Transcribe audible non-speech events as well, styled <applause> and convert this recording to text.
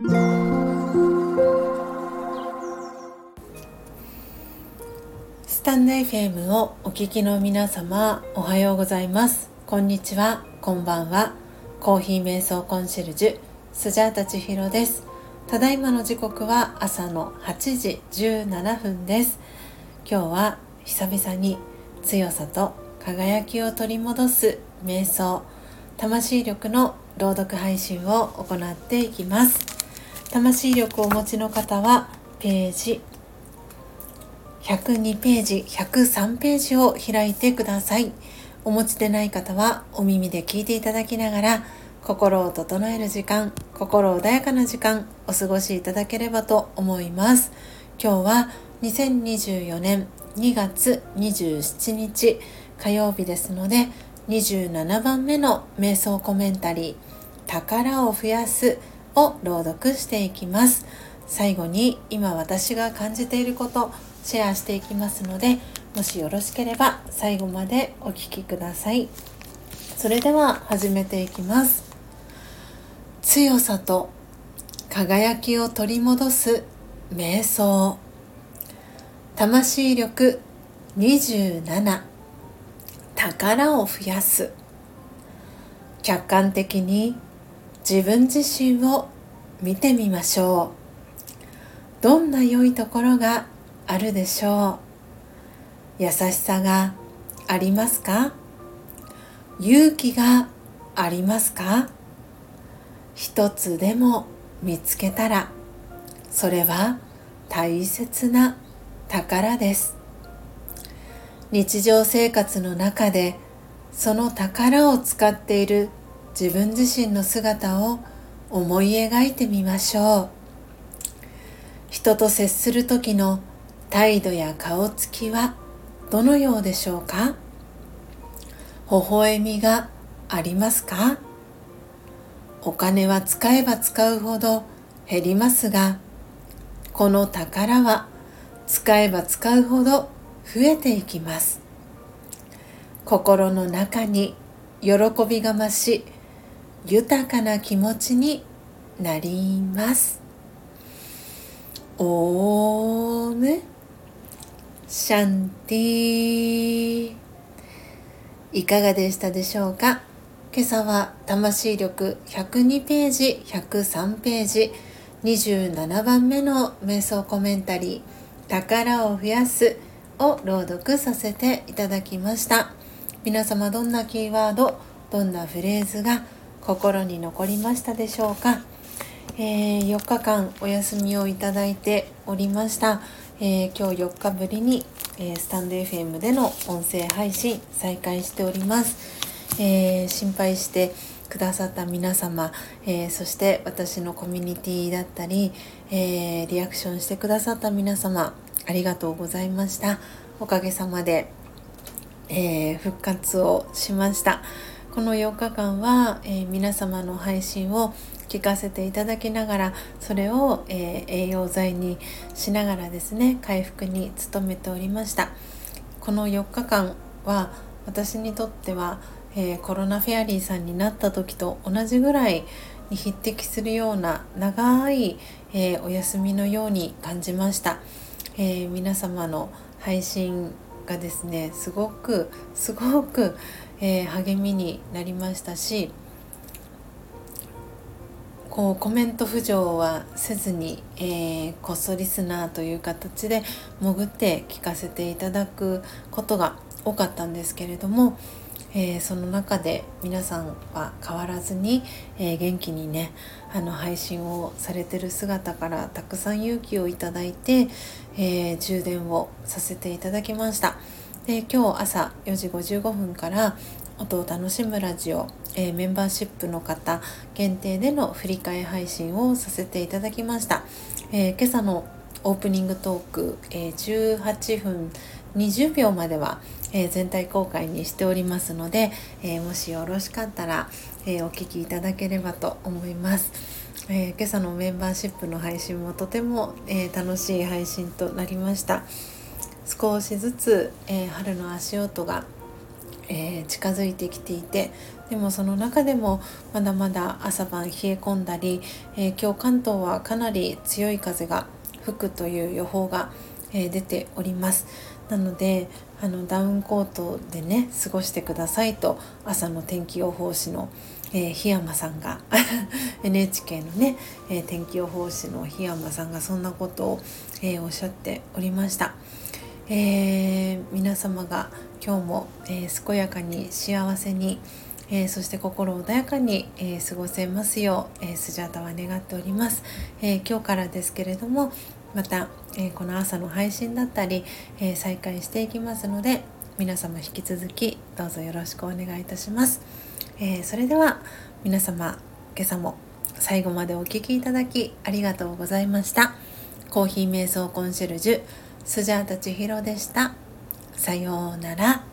スタンド FM をお聞きの皆様おはようございます。こんにちは。こんばんは。コーヒー瞑想コンシェルジュスジャータ千尋です。ただいまの時刻は朝の8時17分です。今日は久々に強さと輝きを取り戻す瞑想魂力の朗読配信を行っていきます。魂力をお持ちの方はページ。102ページ103ページを開いてください。お持ちでない方はお耳で聞いていただきながら心を整える時間心穏やかな時間お過ごしいただければと思います。今日は2024年2月27日火曜日ですので27番目の瞑想コメンタリー「宝を増やす」を朗読していきます。最後に今私が感じていることシェアしていきますのでもしよろしければ最後までお聴きください。それでは始めていきます。強さと輝きを取り戻す瞑想。魂力27宝を増やす。客観的に自分自身を見てみましょう。どんな良いところがあるでしょう。優しさがありますか？勇気がありますか？一つでも見つけたらそれは大切な宝です。日常生活の中でその宝を使っている自分自身の姿を思い描いてみましょう。人と接する時の態度や顔つきはどのようでしょうか？微笑みがありますか？お金は使えば使うほど減りますがこの宝は使えば使うほど増えていきます。心の中に喜びが増し豊かな気持ちになります。オームシャンティいかがでしたでしょうか？今朝は魂力102ページ103ページ27番目の瞑想コメンタリー「宝を増やす」を朗読させていただきました。皆様どんなキーワードどんなフレーズが心に残りましたでしょうか、えー、4日間お休みをいただいておりました、えー、今日4日ぶりに、えー、スタンド FM での音声配信再開しております。え、心配してくださった皆様、えー、そして私のコミュニティだったり、えー、リアクションしてくださった皆様ありがとうございました。おかげさまで、え復活をしました。この4日間は、え皆様の配信を聞かせていただきながらそれを、え栄養剤にしながらですね回復に努めておりました。この4日間は私にとってはえー、コロナフェアリーさんになった時と同じぐらいに匹敵するような長い、えー、お休みのように感じました、え、皆様の配信がですねすごくすごく、え励みになりましたしこうコメント浮上はせずに、えー、こっそリスナーという形で潜って聞かせていただくことが多かったんですけれども、えー、その中で皆さんは変わらずに、えー、元気にねあの配信をされてる姿からたくさん勇気をいただいて、えー、充電をさせていただきました。で今日朝4時55分から音を楽しむラジオ、えメンバーシップの方限定での振り替え配信をさせていただきました、え今朝のオープニングトーク、え18分20秒まではえー、全体公開にしておりますので、えー、もしよろしかったら、えー、お聴きいただければと思います、え今朝のメンバーシップの配信もとても、え楽しい配信となりました。少しずつ、え春の足音が、え近づいてきていてでもその中でもまだまだ朝晩冷え込んだり、えー、今日関東はかなり強い風が吹くという予報が、えー、出ておりますなのであのダウンコートでね過ごしてくださいと朝の天気予報士の、えー、檜山さんが <laughs> NHK のね、えー、天気予報士の檜山さんがそんなことを、えー、おっしゃっておりました。えー、皆様が今日も、えー、健やかに幸せに、えー、そして心穏やかに、え過ごせますよう、えスジャータは願っております、え今日からですけれどもまた、えこの朝の配信だったり、え再開していきますので皆様引き続きどうぞよろしくお願いいたします、えそれでは皆様今朝も最後までお聴きいただきありがとうございました。コーヒー瞑想コンシェルジュスジャータ千尋でした。さようなら。